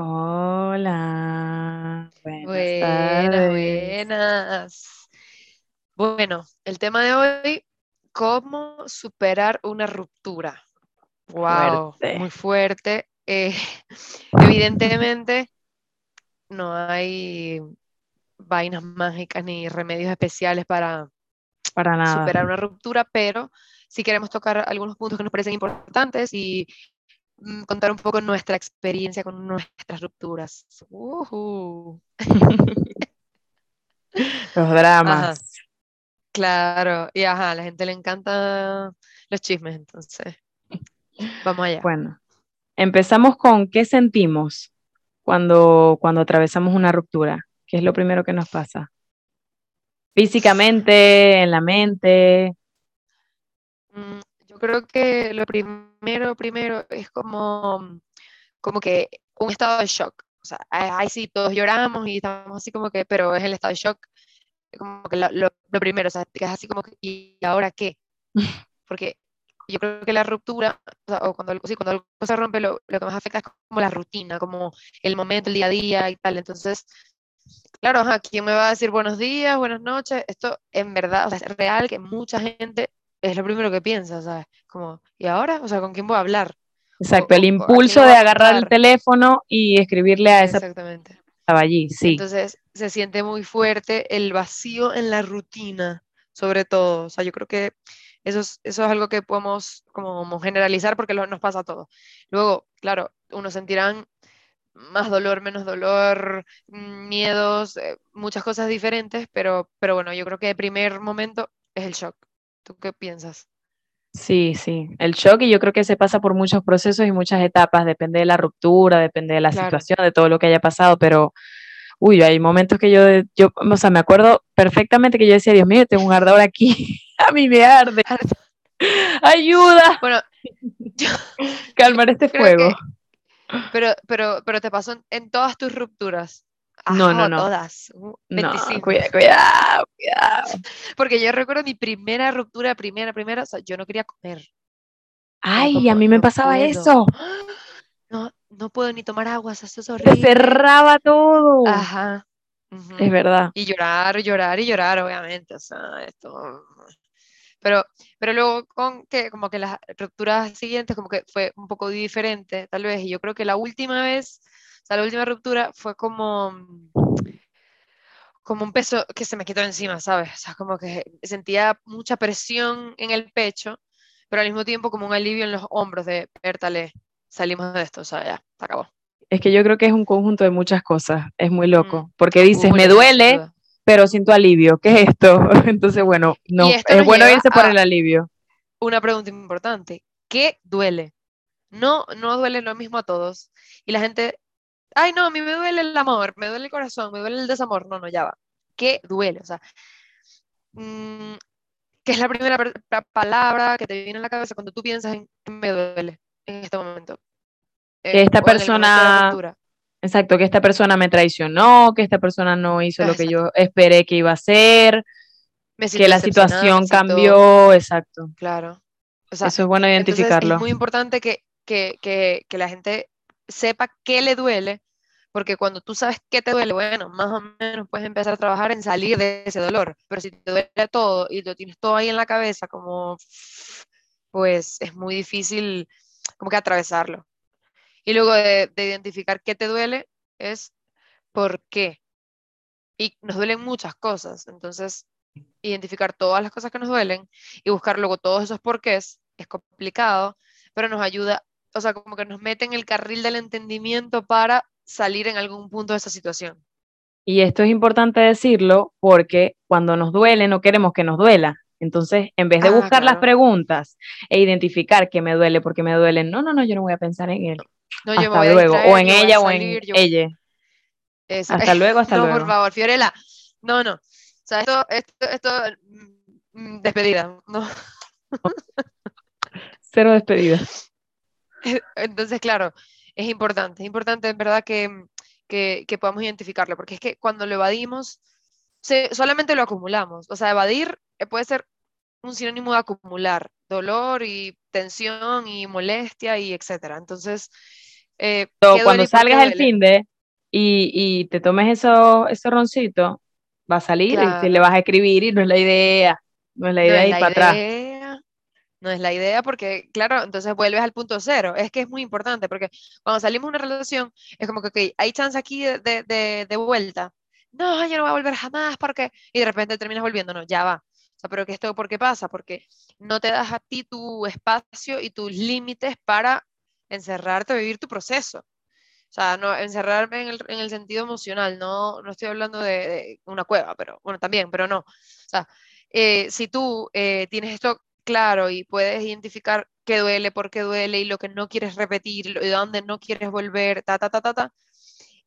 Hola, buenas Buenas, tardes. buenas. Bueno, el tema de hoy, ¿cómo superar una ruptura? Wow, Fuerte. muy fuerte. Eh, evidentemente, no hay vainas mágicas ni remedios especiales para Para nada. superar una ruptura, pero sí queremos tocar algunos puntos que nos parecen importantes y contar un poco nuestra experiencia con nuestras rupturas. Los Ajá. dramas. Claro, y ajá, a la gente le encantan los chismes, entonces, vamos allá. Bueno, empezamos con qué sentimos cuando, cuando atravesamos una ruptura. ¿Qué es lo primero que nos pasa? Físicamente, en la mente. Mm, Yo creo que lo primero, primero es como, como que un estado de shock. O sea, ahí sí, todos lloramos y estamos así como que, pero es el estado de shock, como que lo, lo- lo primero, o sea, es así como que, ¿y ahora qué? Porque yo creo que la ruptura, o, sea, o cuando, algo- sí, cuando algo se rompe, lo, lo que más afecta es como la rutina, como el momento, el día a día y tal. Entonces, Claro, ajá, ¿quién me va a decir buenos días, buenas noches? Esto en verdad, o sea, es real que mucha gente es lo primero que piensa, ¿sabes? Como, ¿y ahora? O sea, ¿con quién voy a hablar? Exacto, el o- o ¿a quién le impulso de agarrar el teléfono y escribirle a esa persona Exactamente. que estaba allí. Sí, Entonces se siente muy fuerte el vacío en la rutina, sobre todo. O sea, yo creo que eso es, eso es algo que podemos como, generalizar porque lo- nos pasa a todos. Luego, claro, unos sentirán más dolor, menos dolor, miedos, eh, muchas cosas diferentes, pero, pero bueno, yo creo que el primer momento es el shock. ¿Tú qué piensas? sí, sí. El shock y yo creo que se pasa por muchos procesos y muchas etapas. Depende de la ruptura, depende de la Claro. situación, de todo lo que haya pasado, pero Uy, hay momentos que yo, yo, o sea, me acuerdo perfectamente que yo decía, Dios mío, tengo un ardor aquí, a mí me arde, ayuda, Bueno, yo, calmar este fuego. que, pero, pero, pero te pasó en, en todas tus rupturas. No, no, no, todas. uh, no, 25. cuidado, cuidado, cuidado. Porque yo recuerdo mi primera ruptura, primera, primera, o sea, yo no quería comer. Ay, a como, mí me no pasaba puedo. eso, No, no puedo ni tomar agua, o sea, eso es horrible. cerraba todo, Ajá. es ujú. verdad. Y llorar, llorar y llorar, obviamente. O sea, esto. Pero, pero luego con que como que las rupturas siguientes como que fue un poco diferente, tal vez. Y yo creo que la última vez, sea, la última ruptura fue como, como un peso que se me quitó encima, ¿sabes? O sea, como que sentía mucha presión en el pecho, pero al mismo tiempo como un alivio en los hombros de, Bertale, salimos de esto, o sea, ya, se acabó. Es que yo creo que es un conjunto de muchas cosas, es muy Mm, loco, porque dices, me duele, duda. pero siento alivio, ¿qué es esto? Entonces, Mm. bueno, no, es bueno irse por el alivio. una pregunta importante. ¿Qué duele? No, no duele lo mismo a todos. Y la gente, ay, no, a mí me duele el amor, me duele el corazón, me duele el desamor. No, no, ya va. ¿Qué duele? O sea, mm, ¿qué es la primera palabra que te viene a la cabeza cuando tú piensas en "¿Qué me duele en este momento? Que Eh, esta o de la persona. Exacto, que esta persona me traicionó, que esta persona no hizo lo que yo esperé que iba a hacer, que la situación cambió, exacto. claro. O sea, Eso es bueno entonces es identificarlo. muy importante que, que, que, que la gente sepa qué le duele Porque cuando tú sabes qué te duele, bueno, más o menos puedes empezar a trabajar en salir de ese dolor. Pero si te duele todo y lo tienes todo ahí en la cabeza, como, pues es muy difícil como que atravesarlo. Y luego de, de identificar qué te duele, es por qué. Y nos duelen muchas cosas. Entonces, identificar todas las cosas que nos duelen y buscar luego todos esos porqués es complicado, pero nos ayuda, o sea, como que nos mete en el carril del entendimiento para salir en algún punto de esa situación. Y esto es importante decirlo porque cuando nos duele no queremos que nos duela. Entonces, en vez de Ah, buscar las preguntas e identificar qué me duele, porque me duele, no, no, no, yo no voy a pensar en él. No, yo me Hasta voy a luego. O distraer, en voy a ella o en yo... ella. Hasta luego, hasta No, por luego. favor, Fiorella. No, no. O sea, esto, esto, esto, mm, despedida. No. Cero despedida. Entonces, claro, es importante, es importante en verdad que, que, que podamos identificarlo, porque es que cuando lo evadimos, se- solamente lo acumulamos. O sea, evadir eh, puede ser un sinónimo de acumular dolor y tensión y molestia y etcétera. Entonces, Eh, Pero ¿qué cuando salgas el fin de y, y te tomes esos esos roncitos, va a salir y te le vas a escribir y no es la idea, no es la no idea es ir la para atrás. No es la idea porque, claro, entonces vuelves al punto cero. Es que es muy importante porque cuando salimos de una relación es como que, ok, hay chance aquí de, de- de vuelta. No, yo no voy a volver jamás porque... Y de repente terminas volviendo, no, ya va. O sea, pero que esto, ¿por qué pasa? Porque no te das a ti tu espacio y tus límites para encerrarte a vivir tu proceso. O sea, no encerrarme en el, en el sentido emocional, no, no estoy hablando de, de una cueva, pero bueno, también, pero no. O sea, eh, si tú eh, tienes esto claro y puedes identificar qué duele, por qué duele y lo que no quieres repetir y dónde no quieres volver, ta, ta, ta, ta, ta,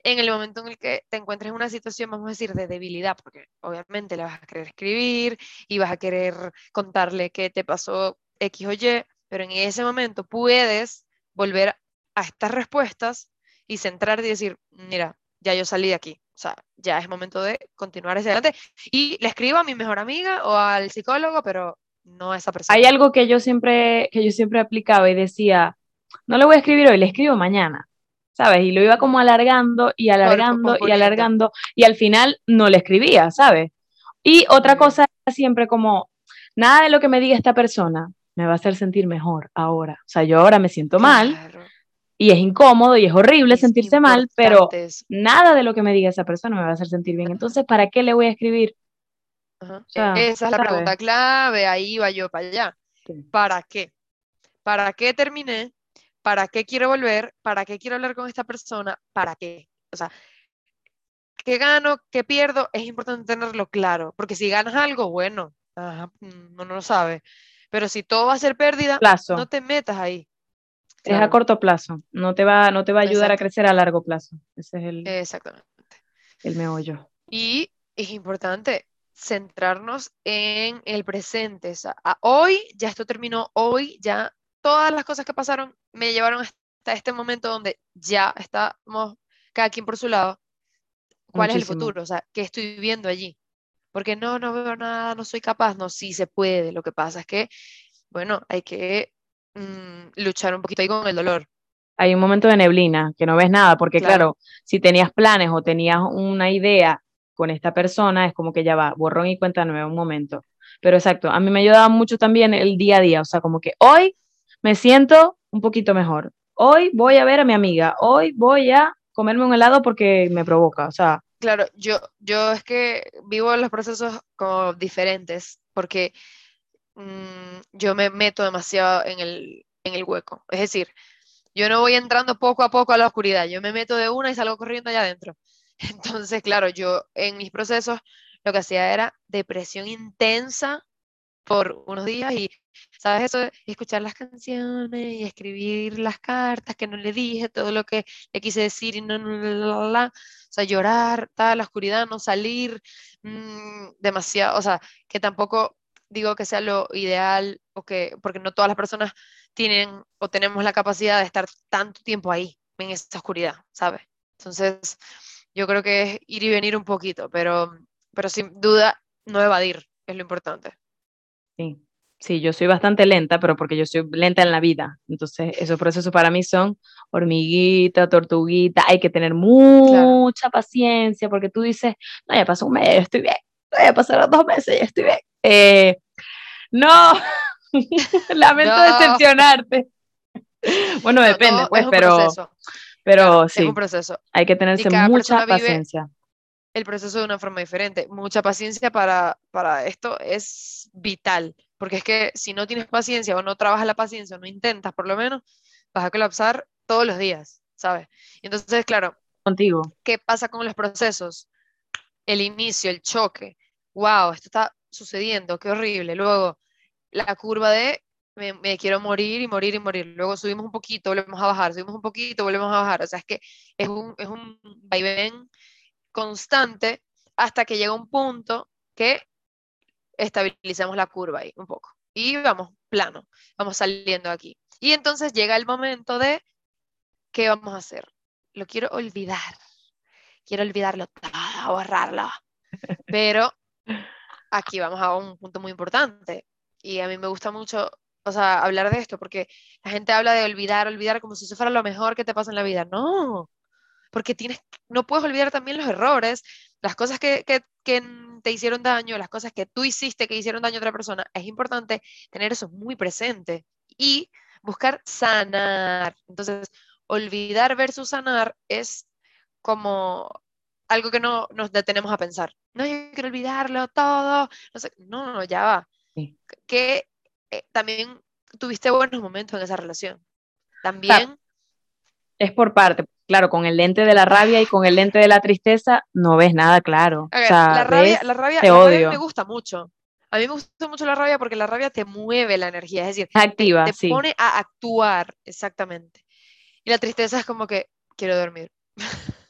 en el momento en el que te encuentres en una situación, vamos a decir, de debilidad, porque obviamente le vas a querer escribir y vas a querer contarle qué te pasó X o Y, pero en ese momento puedes volver a estas respuestas y centrarte y decir, mira, ya yo salí de aquí, o sea, ya es momento de continuar hacia adelante. Y le escribo a mi mejor amiga o al psicólogo, pero no a esa Hay persona. algo que yo siempre, que yo siempre aplicaba y decía, no le voy a escribir hoy, le escribo mañana, ¿sabes? Y lo iba como alargando y alargando y alargando y al final no le escribía, ¿sabes? Y otra cosa siempre como, nada de lo que me diga esta persona me va a hacer sentir mejor ahora. O sea, yo ahora me siento mal Claro, y es incómodo y es horrible es sentirse mal, pero eso. nada de lo que me diga esa persona me va a hacer sentir bien. Entonces, ¿para qué le voy a escribir? Ajá. Sea, Esa es la pregunta clave, ahí va yo para allá. Sí. ¿Para qué? ¿Para qué terminé? ¿Para qué quiero volver? ¿Para qué quiero hablar con esta persona? ¿Para qué? O sea, ¿qué gano? ¿Qué pierdo? Es importante tenerlo claro, porque si ganas algo, bueno, ajá, mm, uno no lo sabe. Pero si todo va a ser pérdida, Plazo. no te metas ahí. Es a corto plazo, no te va, no te va a ayudar a crecer a largo plazo. Ese es el, exactamente. el meollo. Y es importante centrarnos en el presente. O sea, a hoy ya esto terminó, hoy ya todas las cosas que pasaron me llevaron hasta este momento donde ya estamos cada quien por su lado. ¿Cuál es el futuro? O sea, ¿qué estoy viviendo allí? Porque no, no veo nada, no soy capaz. No, sí se puede. Lo que pasa es que, bueno, hay que mm, luchar un poquito ahí con el dolor. Hay un momento de neblina, que no ves nada, porque Claro, claro, si tenías planes o tenías una idea con esta persona, es como que ya va, borrón y cuenta nueva, un momento. Pero exacto, a mí me ayudaba mucho también el día a día, o sea, como que hoy me siento un poquito mejor. Hoy voy a ver a mi amiga, hoy voy a comerme un helado porque me provoca, o sea, claro, yo, yo es que vivo los procesos como diferentes, porque mm, yo me meto demasiado en el, en el hueco. Es decir, yo no voy entrando poco a poco a la oscuridad, yo me meto de una y salgo corriendo allá adentro. Entonces, claro, yo en mis procesos lo que hacía era depresión intensa por unos días y, ¿sabes? Eso escuchar las canciones y escribir las cartas que no le dije, todo lo que le quise decir y no, no, la, la. O sea, llorar, tal, la oscuridad, no salir, mm, demasiado, o sea, que tampoco digo que sea lo ideal, o que, porque no todas las personas tienen o tenemos la capacidad de estar tanto tiempo ahí, en esa oscuridad, ¿sabes? Entonces, yo creo que es ir y venir un poquito, pero, pero sin duda no evadir, es lo importante. sí. Sí, yo soy bastante lenta, pero porque yo soy lenta en la vida. Entonces, esos procesos para mí son hormiguita, tortuguita. Hay que tener Claro, mucha paciencia porque tú dices, no, ya pasó un mes, estoy bien. No, ya pasaron dos meses, ya estoy bien. Eh, no, lamento no, decepcionarte. Bueno, no, depende, pues, pero, proceso, pero es sí, un proceso. hay que tenerse mucha paciencia. el proceso de una forma diferente. Mucha paciencia para, para esto es vital, porque es que si no tienes paciencia o no trabajas la paciencia o no intentas por lo menos, vas a colapsar todos los días, ¿sabes? Entonces, claro, Contigo. ¿qué pasa con los procesos? El inicio, el choque, wow, esto está sucediendo, qué horrible. Luego, la curva de me, me quiero morir y morir y morir. Luego subimos un poquito, volvemos a bajar, subimos un poquito, volvemos a bajar. O sea, es que es un, es un vaivén constante hasta que llega un punto que estabilizamos la curva ahí un poco. Y vamos plano, vamos saliendo aquí. Y entonces llega el momento de, ¿qué vamos a hacer? Lo quiero olvidar. Quiero olvidarlo todo, borrarlo. Pero aquí vamos a un punto muy importante. Y a mí me gusta mucho o sea, hablar de esto, porque la gente habla de olvidar, olvidar como si eso fuera lo mejor que te pasa en la vida. No, porque tienes, no puedes olvidar también los errores, las cosas que, que, que te hicieron daño, las cosas que tú hiciste que hicieron daño a otra persona. Es importante tener eso muy presente y buscar sanar. Entonces, olvidar versus sanar es como algo que no nos detenemos a pensar. No, yo quiero olvidarlo todo. No, sé, no, no, ya va. Que eh, también tuviste buenos momentos en esa relación. También. es por parte. Claro, con el lente de la rabia y con el lente de la tristeza no ves nada claro. o sea, la, rabia, la, rabia, la rabia, me gusta mucho. A mí me gusta mucho la rabia porque la rabia te mueve la energía, es decir, Activa, te, pone a actuar, exactamente. Y la tristeza es como que quiero dormir.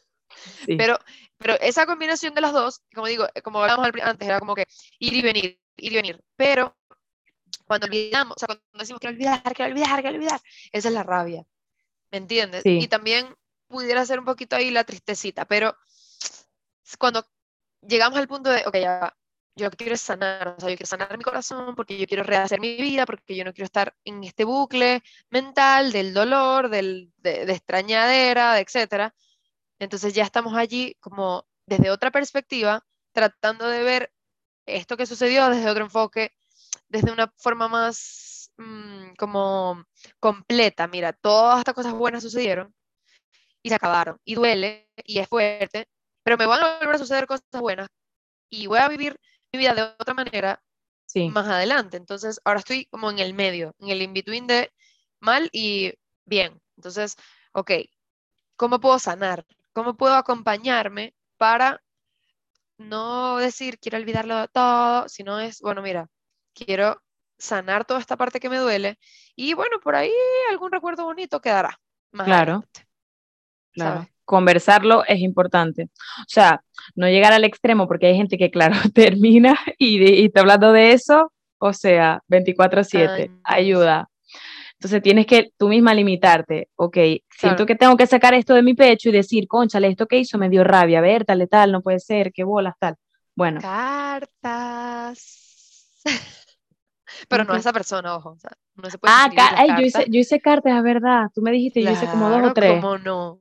Pero, pero esa combinación de las dos, como digo, como hablábamos antes, era como que ir y venir, ir y venir. Pero cuando olvidamos, o sea, cuando decimos que olvidar, que olvidar, que olvidar, esa es la rabia. ¿Me entiendes? Y también pudiera ser un poquito ahí la tristecita, pero cuando llegamos al punto de, ok, ya, yo lo que quiero es sanar, o sea, yo quiero sanar mi corazón porque yo quiero rehacer mi vida, porque yo no quiero estar en este bucle mental del dolor, del, de, de extrañadera, etcétera. Entonces ya estamos allí como desde otra perspectiva, tratando de ver esto que sucedió desde otro enfoque, desde una forma más mm, como completa. Mira, todas estas cosas buenas sucedieron y se acabaron. Y duele y es fuerte, pero me van a volver a suceder cosas buenas y voy a vivir mi vida de otra manera más adelante. Entonces, ahora estoy como en el medio, en el in-between de mal y bien. Entonces, ok, ¿cómo puedo sanar? ¿Cómo puedo acompañarme para no decir quiero olvidarlo todo, sino es, bueno, mira, quiero sanar toda esta parte que me duele y bueno, por ahí algún recuerdo bonito quedará. claro. Claro. Conversarlo es importante. O sea, no llegar al extremo porque hay gente que, claro, termina y, y está hablando de eso, o sea, 24/7, ayuda. Entonces tienes que tú misma limitarte, ok, siento que tengo que sacar esto de mi pecho y decir, conchale, esto que hizo me dio rabia, a ver, tal, tal, no puede ser, qué bolas, tal. Bueno. Cartas. Pero no a esa persona, ojo. no se puede ah, ay, yo hice, yo hice cartas, es verdad. Tú me dijiste, yo hice como dos o tres. ¿Cómo no?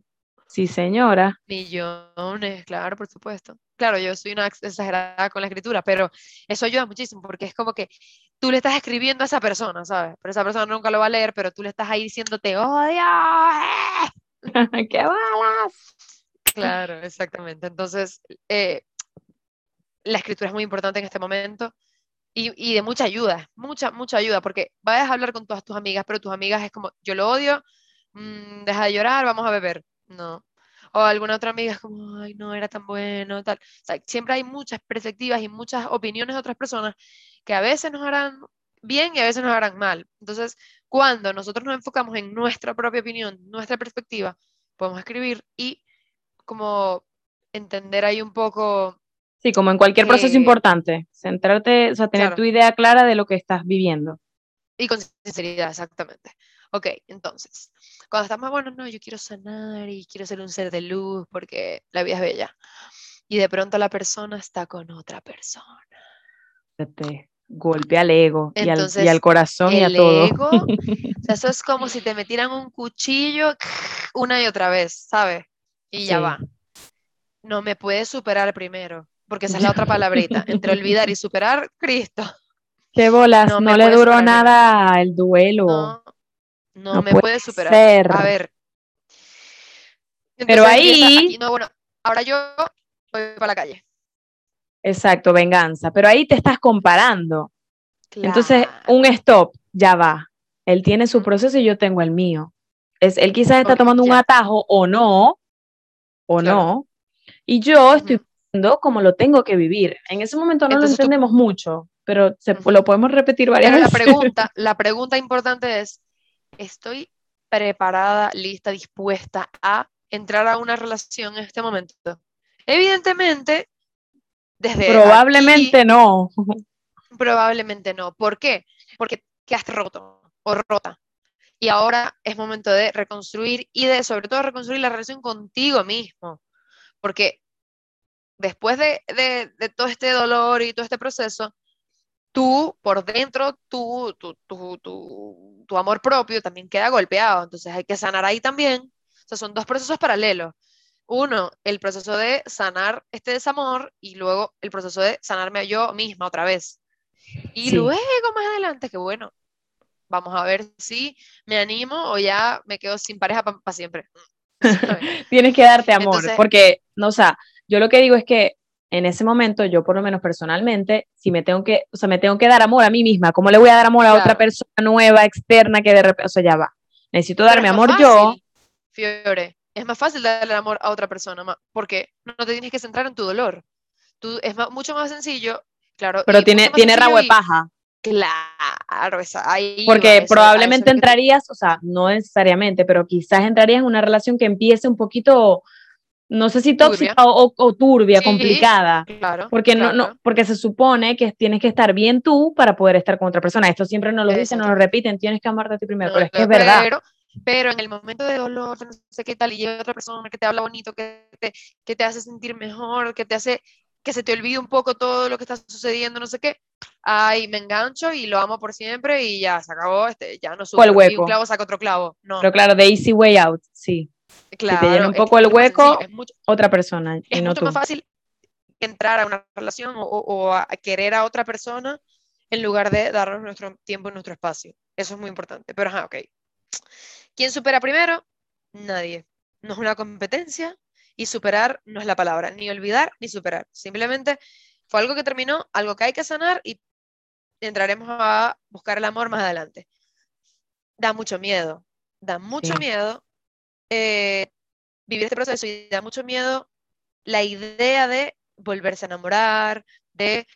Sí, señora. Millones, claro, por supuesto. Claro, yo soy una exagerada con la escritura, pero eso ayuda muchísimo porque es como que tú le estás escribiendo a esa persona, ¿sabes? Pero esa persona nunca lo va a leer, pero tú le estás ahí diciéndote, odio. ¡Qué balas! Claro, exactamente. Entonces, eh, la escritura es muy importante en este momento y, de mucha ayuda, mucha, mucha ayuda, porque vayas a hablar con todas tus amigas, pero tus amigas es como, yo lo odio, mm, deja de llorar, vamos a beber no. O alguna otra amiga es como, ay, no, era tan bueno, tal. O sea, siempre hay muchas perspectivas y muchas opiniones de otras personas que a veces nos harán bien y a veces nos harán mal. Entonces, cuando nosotros nos enfocamos en nuestra propia opinión, nuestra perspectiva, podemos escribir y como entender ahí un poco. Sí, como en cualquier proceso importante, centrarte, o sea, tener tu idea clara de lo que estás viviendo. Y con sinceridad, exactamente. Ok, entonces, cuando estamos, bueno, no, yo quiero sanar y quiero ser un ser de luz porque la vida es bella. Y de pronto la persona está con otra persona. Te golpea al ego y, al, corazón y a todo. Ego, eso es como si te metieran un cuchillo una y otra vez, ¿sabes? Y ya va. No me puedes superar primero, porque esa es la otra palabrita. Entre olvidar y superar, Cristo. Qué bolas, no, le duró nada el duelo. No, me puede, superar. A ver. Pero ahí. no, bueno, ahora yo voy para la calle. Exacto, venganza. Pero ahí te estás comparando. Entonces, un stop, ya va. Él tiene su proceso y yo tengo el mío. Es, él quizás está tomando un atajo o no, o no. Y yo estoy cómo lo tengo que vivir. En ese momento no lo entendemos mucho, pero se, lo podemos repetir varias veces. La pregunta, la pregunta importante es, estoy preparada, lista, dispuesta a entrar a una relación en este momento. Evidentemente, desde... Probablemente no. Probablemente no. ¿Por qué? Porque quedaste roto o rota. Y ahora es momento de reconstruir y de, sobre todo, reconstruir la relación contigo mismo. Porque después de, de todo este dolor y todo este proceso, tú por dentro, tú, tu, tu, tu, tu amor propio también queda golpeado, entonces hay que sanar ahí también. O sea, son dos procesos paralelos. Uno, el proceso de sanar este desamor y luego el proceso de sanarme yo misma otra vez. Y Sí. luego más adelante, que bueno, vamos a ver si me animo o ya me quedo sin pareja para siempre. ¿sabes? Tienes que darte amor, Entonces- porque, no, o sea, yo lo que digo es que en ese momento, yo por lo menos personalmente, si me tengo que, o sea, me tengo que dar amor a mí misma, ¿cómo le voy a dar amor a otra persona nueva, externa, que de repente, o sea, ya va. Necesito Pero darme amor yo, Fiore, es más fácil darle amor a otra persona, porque no te tienes que centrar en tu dolor. Tú, es mucho más sencillo, claro. pero tiene, tiene rabo de paja, Claro, esa, ahí porque eso- probablemente entrarías, o sea, no necesariamente, pero quizás entrarías en una relación que empiece un poquito, no sé si tóxica Turbia. o, turbia, Sí, complicada. Claro. Porque no, no, porque se supone que tienes que estar bien tú para poder estar con otra persona. Esto siempre nos lo dicen, nos lo repiten, tienes que amarte a ti primero, No, pero es que es verdad. Pero, pero en el momento de dolor, no sé qué tal, y llega otra persona que te habla bonito, que te, que te hace sentir mejor, que te hace que se te olvide un poco todo lo que está sucediendo, no sé qué, ay, me engancho y lo amo por siempre y ya, se acabó, este, ya no Fue el. Y hueco. un clavo saca otro clavo. No, Pero claro, de easy way out, sí. Claro. llena un es que poco el hueco, es mucho, Otra persona y es no mucho tú. más fácil entrar a una relación o, o- o a querer a otra persona en lugar de darnos nuestro tiempo y nuestro espacio. Eso es muy importante. Pero, ajá, ok. ¿Quién supera primero? Nadie. No es una competencia y superar no es la palabra, ni olvidar ni superar. Simplemente fue algo que terminó, algo que hay que sanar y entraremos a buscar el amor más adelante. Da mucho miedo, da mucho Sí. miedo eh, vivir este proceso y da mucho miedo la idea de volverse a enamorar, de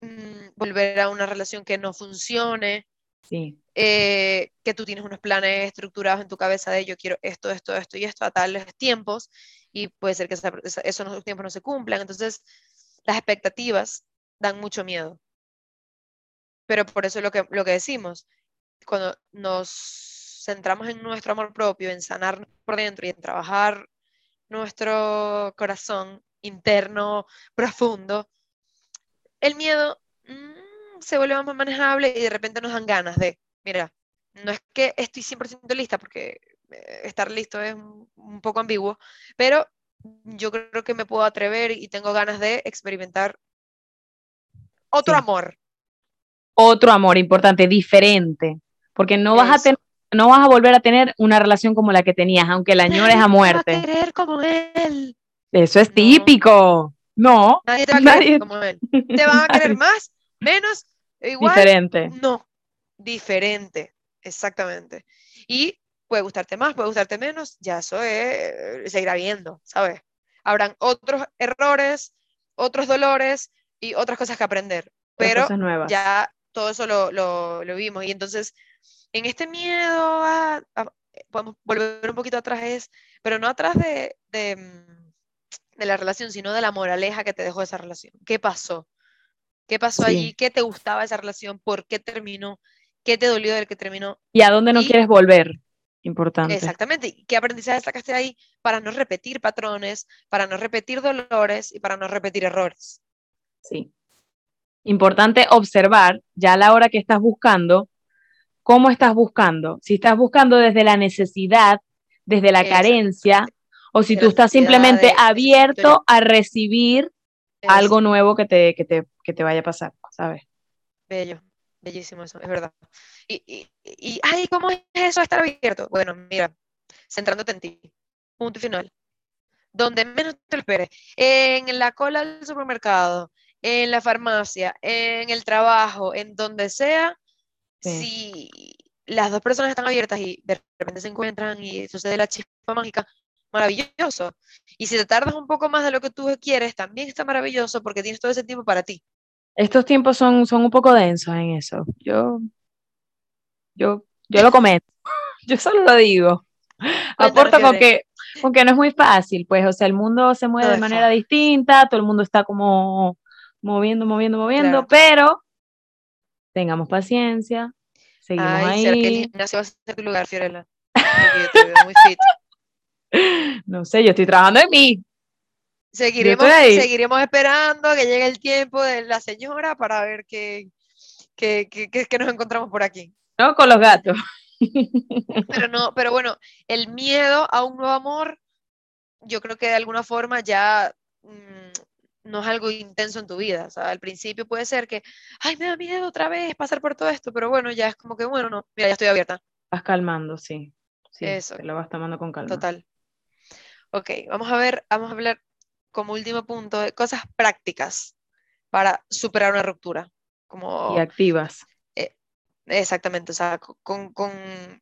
mm, volver a una relación que no funcione, Sí, eh, que tú tienes unos planes estructurados en tu cabeza de yo quiero esto, esto, esto y esto a tales tiempos y puede ser que esa- esos no- tiempos no se cumplan. Entonces, las expectativas dan mucho miedo. Pero por eso es lo que, lo que decimos, cuando nos centramos en nuestro amor propio, en sanar por dentro y en trabajar nuestro corazón interno profundo, el miedo mm, se vuelve más manejable y de repente nos dan ganas de, mira, no es que estoy 100% lista, porque eh, estar listo es un, poco ambiguo, pero yo creo que me puedo atrever y tengo ganas de experimentar otro Sí. amor. otro amor importante, diferente, porque no vas a tener, no vas a volver a tener una relación como la que tenías, aunque la añores a muerte. querer como él. Eso es No. típico. No, Nadie te va a querer Nadie- como él. Te van a querer más, menos, igual. diferente. No, diferente, exactamente. Y puede gustarte más, puede gustarte menos, ya eso es, se irá viendo, ¿sabes? Habrán otros errores, otros dolores y otras cosas que aprender, pero ya todo eso lo, lo, lo vimos. Y entonces, en este miedo a, a- podemos volver un poquito atrás, es, pero no atrás de, de, mm, de la relación, sino de la moraleja que te dejó esa relación. ¿Qué pasó? ¿Qué pasó Sí. allí? ¿Qué te gustaba esa relación? ¿Por qué terminó? ¿Qué te dolió del que terminó? ¿Y a dónde no y- quieres volver? Importante. Exactamente. ¿y ¿Qué aprendizaje sacaste ahí para no repetir patrones, para no repetir dolores y para no repetir errores? Sí. Importante observar ya a la hora que estás buscando, cómo estás buscando. Si estás buscando desde la necesidad, desde la carencia, o si De tú estás simplemente de- de abierto a recibir algo nuevo que te, que te, que te vaya a pasar, ¿sabes? bello, bellísimo eso, es verdad. Y, y, y, ay, ¿cómo es eso estar abierto? Bueno, mira, centrándote en ti, punto final. Donde menos te lo esperes, en la cola del supermercado, en la farmacia, en el trabajo, en donde sea, Sí. si las dos personas están abiertas y de repente se encuentran y sucede la chispa mágica, maravilloso. Y si te tardas un poco más de lo que tú quieres, también está maravilloso porque tienes todo ese tiempo para ti. Estos tiempos son, son un poco densos en eso. Yo, yo, yo lo comento. Yo solo lo digo. Aporto con que, con que no es muy fácil, pues, o sea, el mundo se mueve No de manera fácil. distinta, todo el mundo está como moviendo, moviendo, moviendo, Claro. pero tengamos paciencia, seguimos Ay, ¿será que el ahí. gimnasio va a ser tu lugar, Fiorella? Porque yo te veo muy fit. No sé, yo estoy trabajando en mí. Seguiremos, ahí. seguiremos esperando a que llegue el tiempo de la señora para ver qué, que, que, que nos encontramos por aquí. No, con los gatos. Pero no, pero bueno, el miedo a un nuevo amor, yo creo que de alguna forma ya mm, no es algo intenso en tu vida. O sea, al principio puede ser que, ay, me da miedo otra vez pasar por todo esto, pero bueno, ya es como que, bueno, no, mira, ya estoy abierta. Vas calmando, sí. sí Eso. Te lo vas tomando con calma. Total. Ok, vamos a ver, vamos a hablar como último punto de cosas prácticas para superar una ruptura. Como, y activas. Eh, exactamente, o sea, con, con,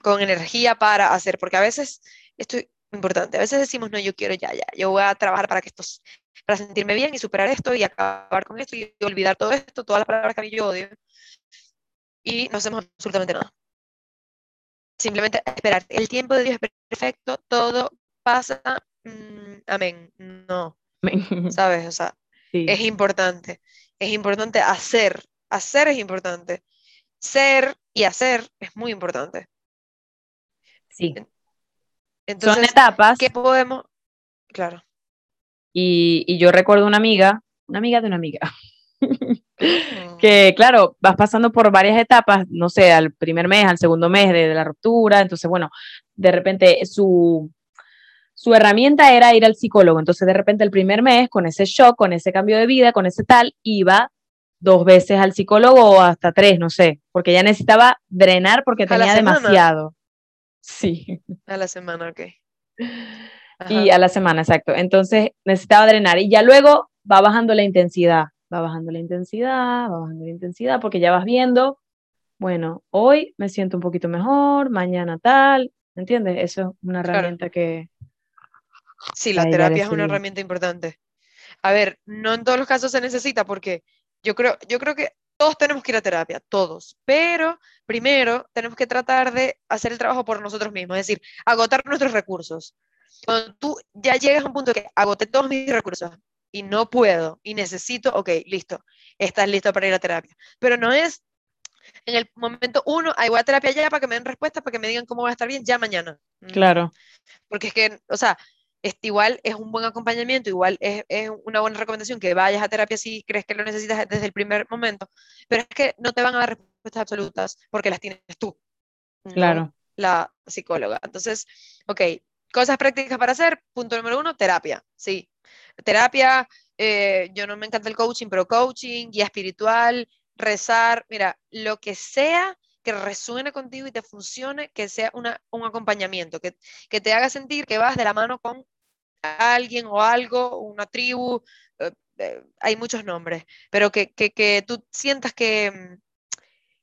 con energía para hacer, porque a veces esto es importante, a veces decimos, no, yo quiero ya, ya, yo voy a trabajar para que esto para sentirme bien y superar esto y acabar con esto y olvidar todo esto, todas las palabras que a mí yo odio. Y no hacemos absolutamente nada. Simplemente esperar. El tiempo de Dios es perfecto, todo pasa. Mm, amén. No. ¿Sabes? O sea, es importante. Es importante hacer. Hacer es importante. Ser y hacer es muy importante. Sí. Entonces, Son etapas. ¿Qué podemos? Claro. Y, yo recuerdo una amiga, una amiga de una amiga, que claro, vas pasando por varias etapas, no sé, al primer mes, al segundo mes de, la ruptura, entonces bueno, de repente su, su herramienta era ir al psicólogo, entonces de repente el primer mes, con ese shock, con ese cambio de vida, con ese tal, iba dos veces al psicólogo o hasta tres, no sé, porque ya necesitaba drenar porque tenía demasiado. Sí. A la semana, ok. Y a la semana, exacto. Entonces necesitaba drenar y ya luego va bajando la intensidad, va bajando la intensidad, va bajando la intensidad, porque ya vas viendo, bueno, hoy me siento un poquito mejor, mañana tal, ¿me entiendes? Eso es una herramienta que... Sí, la terapia es una herramienta importante. A ver, no en todos los casos se necesita porque yo creo, yo creo que todos tenemos que ir a terapia, todos, pero primero tenemos que tratar de hacer el trabajo por nosotros mismos, es decir, agotar nuestros recursos. Cuando tú ya llegas a un punto que agoté todos mis recursos y no puedo y necesito, ok, listo, estás listo para ir a terapia. Pero no es en el momento uno, ahí voy a terapia ya para que me den respuestas, para que me digan cómo voy a estar bien ya mañana. Mm. Claro. Porque es que, o sea, igual es un buen acompañamiento, igual es, es, una buena recomendación que vayas a terapia si crees que lo necesitas desde el primer momento, pero es que no te van a dar respuestas absolutas porque las tienes tú. Claro. La psicóloga. Entonces, ok, Cosas prácticas para hacer, punto número uno, terapia, sí. Terapia, eh, yo no me encanta el coaching, pero coaching, guía espiritual, rezar, mira, lo que sea que resuene contigo y te funcione, que sea una, un acompañamiento, que, que, te haga sentir que vas de la mano con alguien o algo, una tribu, eh, eh, hay muchos nombres, pero que, que, que tú sientas que,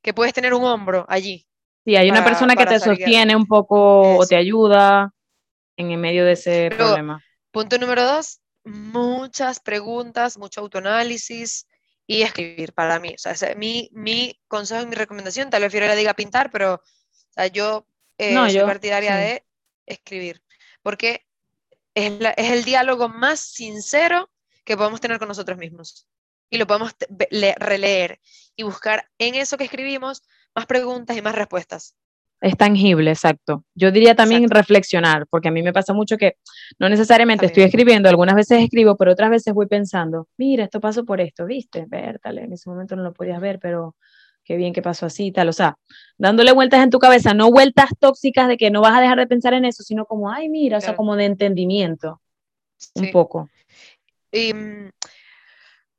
que, puedes tener un hombro allí. Sí, hay una persona que te sostiene un poco o te ayuda en medio de ese problema. Punto número dos, muchas preguntas, mucho autoanálisis y escribir para mí. O sea, mi, mi consejo y mi recomendación, tal vez Fiorella diga pintar, pero o sea, yo eh, soy partidaria de escribir, porque es, es, el diálogo más sincero que podemos tener con nosotros mismos. Y lo podemos releer y buscar en eso que escribimos más preguntas y más respuestas. Es tangible, exacto. Yo diría también reflexionar, porque a mí me pasa mucho que no necesariamente estoy escribiendo, algunas veces escribo, pero otras veces voy pensando, mira, esto pasó por esto, ¿viste? Vértale, en ese momento no lo podías ver, pero qué bien que pasó así, tal. O sea, dándole vueltas en tu cabeza, no vueltas tóxicas de que no vas a dejar de pensar en eso, sino como, ay, mira, o sea, como de entendimiento, un poco. Y mm,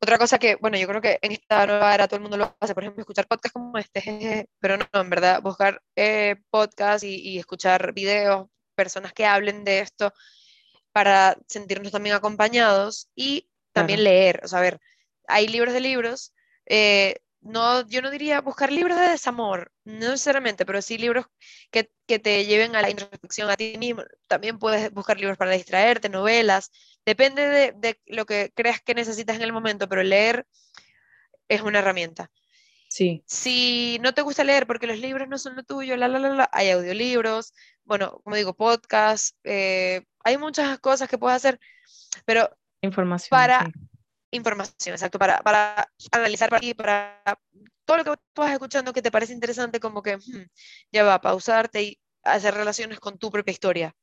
otra cosa que, bueno, yo creo que en esta nueva era todo el mundo lo hace, por ejemplo, escuchar podcasts como este, pero no, en verdad, buscar podcasts y, escuchar videos, personas que hablen de esto para sentirnos también acompañados y también leer, o sea, a ver, hay libros de libros, eh, no, yo no diría buscar libros de desamor, no necesariamente, pero sí libros que, que, te lleven a la introspección a ti mismo. También puedes buscar libros para distraerte, novelas, depende de, de, lo que creas que necesitas en el momento, pero leer es una herramienta. Sí. Si no te gusta leer porque los libros no son lo tuyo, la, la, la, la hay audiolibros, bueno, como digo, podcast, eh, hay muchas cosas que puedes hacer, pero información. Para, información, exacto, para, para analizar para ti, para todo lo que tú vas escuchando que te parece interesante, como que hmm, ya va a pausarte y hacer relaciones con tu propia historia.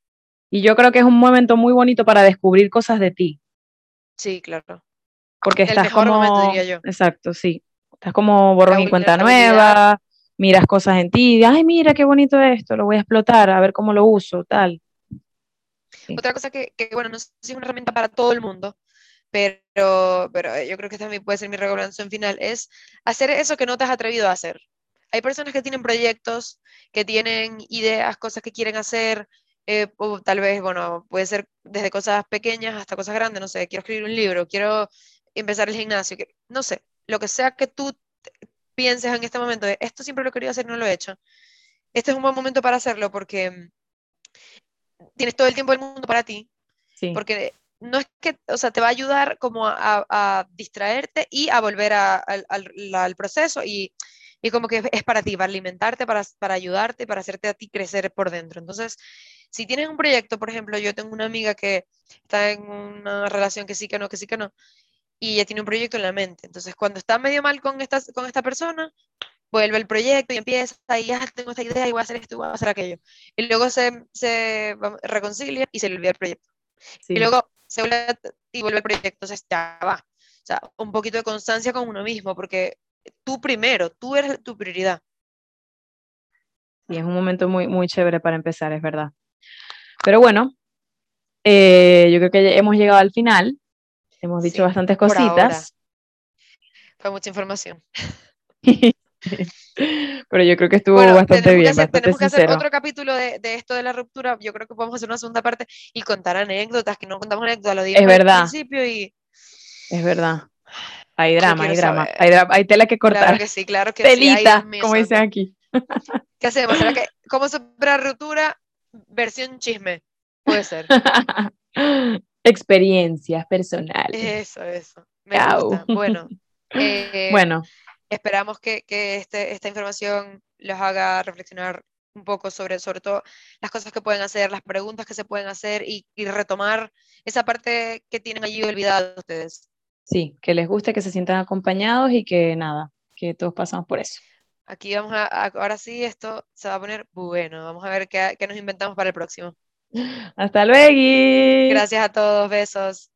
Y yo creo que es un momento muy bonito para descubrir cosas de ti. Sí, claro. Porque estás como... Momento, diría yo. Exacto, sí. Estás como borrón y cuenta nueva, miras cosas en ti, ay, mira qué bonito esto, lo voy a explotar, a ver cómo lo uso, tal. Otra cosa que, que, bueno, no sé si es una herramienta para todo el mundo, pero, pero yo creo que también puede ser mi recomendación final, es hacer eso que no te has atrevido a hacer. Hay personas que tienen proyectos, que tienen ideas, cosas que quieren hacer, eh, o tal vez, bueno, puede ser desde cosas pequeñas hasta cosas grandes, no sé, quiero escribir un libro, quiero empezar el gimnasio, no sé, lo que sea que tú pienses en este momento, de, esto siempre lo he querido hacer, no lo he hecho. Este es un buen momento para hacerlo porque mm, tienes todo el tiempo del mundo para ti, sí. porque no es que, o sea, te va a ayudar como a, distraerte y a volver al, proceso y, y, como que es para ti, para alimentarte, para, para ayudarte, para hacerte a ti crecer por dentro. Entonces, si tienes un proyecto, por ejemplo, yo tengo una amiga que está en una relación que sí que no, que sí que no, y ella tiene un proyecto en la mente. Entonces, cuando está medio mal con esta, con esta persona, vuelve el proyecto y empieza, y ya tengo esta idea y voy a hacer esto y voy a hacer aquello. Y luego se, se reconcilia y se le olvida el proyecto. Y luego se vuelve y vuelve el proyecto, entonces ya va. O sea, un poquito de constancia con uno mismo, porque tú primero, tú eres tu prioridad. Y es un momento muy, muy chévere para empezar, es verdad. Pero bueno, eh, yo creo que hemos llegado al final. Hemos dicho bastantes cositas. Fue mucha información. Pero yo creo que estuvo bastante bien. tenemos que hacer otro capítulo de, esto de la ruptura. Yo creo que podemos hacer una segunda parte y contar anécdotas, que no contamos anécdotas, lo es verdad. al principio y... Es verdad. Hay drama, hay drama. hay tela que cortar. Claro que sí, claro que Telita, como dicen aquí. ¿Qué hacemos? ¿Será que cómo superar ruptura versión chisme? Puede ser. Experiencias personales. Eso, eso. Me gusta. Bueno. Eh, bueno. Esperamos que, que este, esta información los haga reflexionar un poco sobre, sobre todo las cosas que pueden hacer, las preguntas que se pueden hacer y, retomar esa parte que tienen allí olvidada ustedes. Sí, que les guste, que se sientan acompañados y que nada, que todos pasamos por eso. Aquí vamos a, ahora sí, esto se va a poner bueno. Vamos a ver qué, qué nos inventamos para el próximo. Hasta luego. Gracias a todos, besos.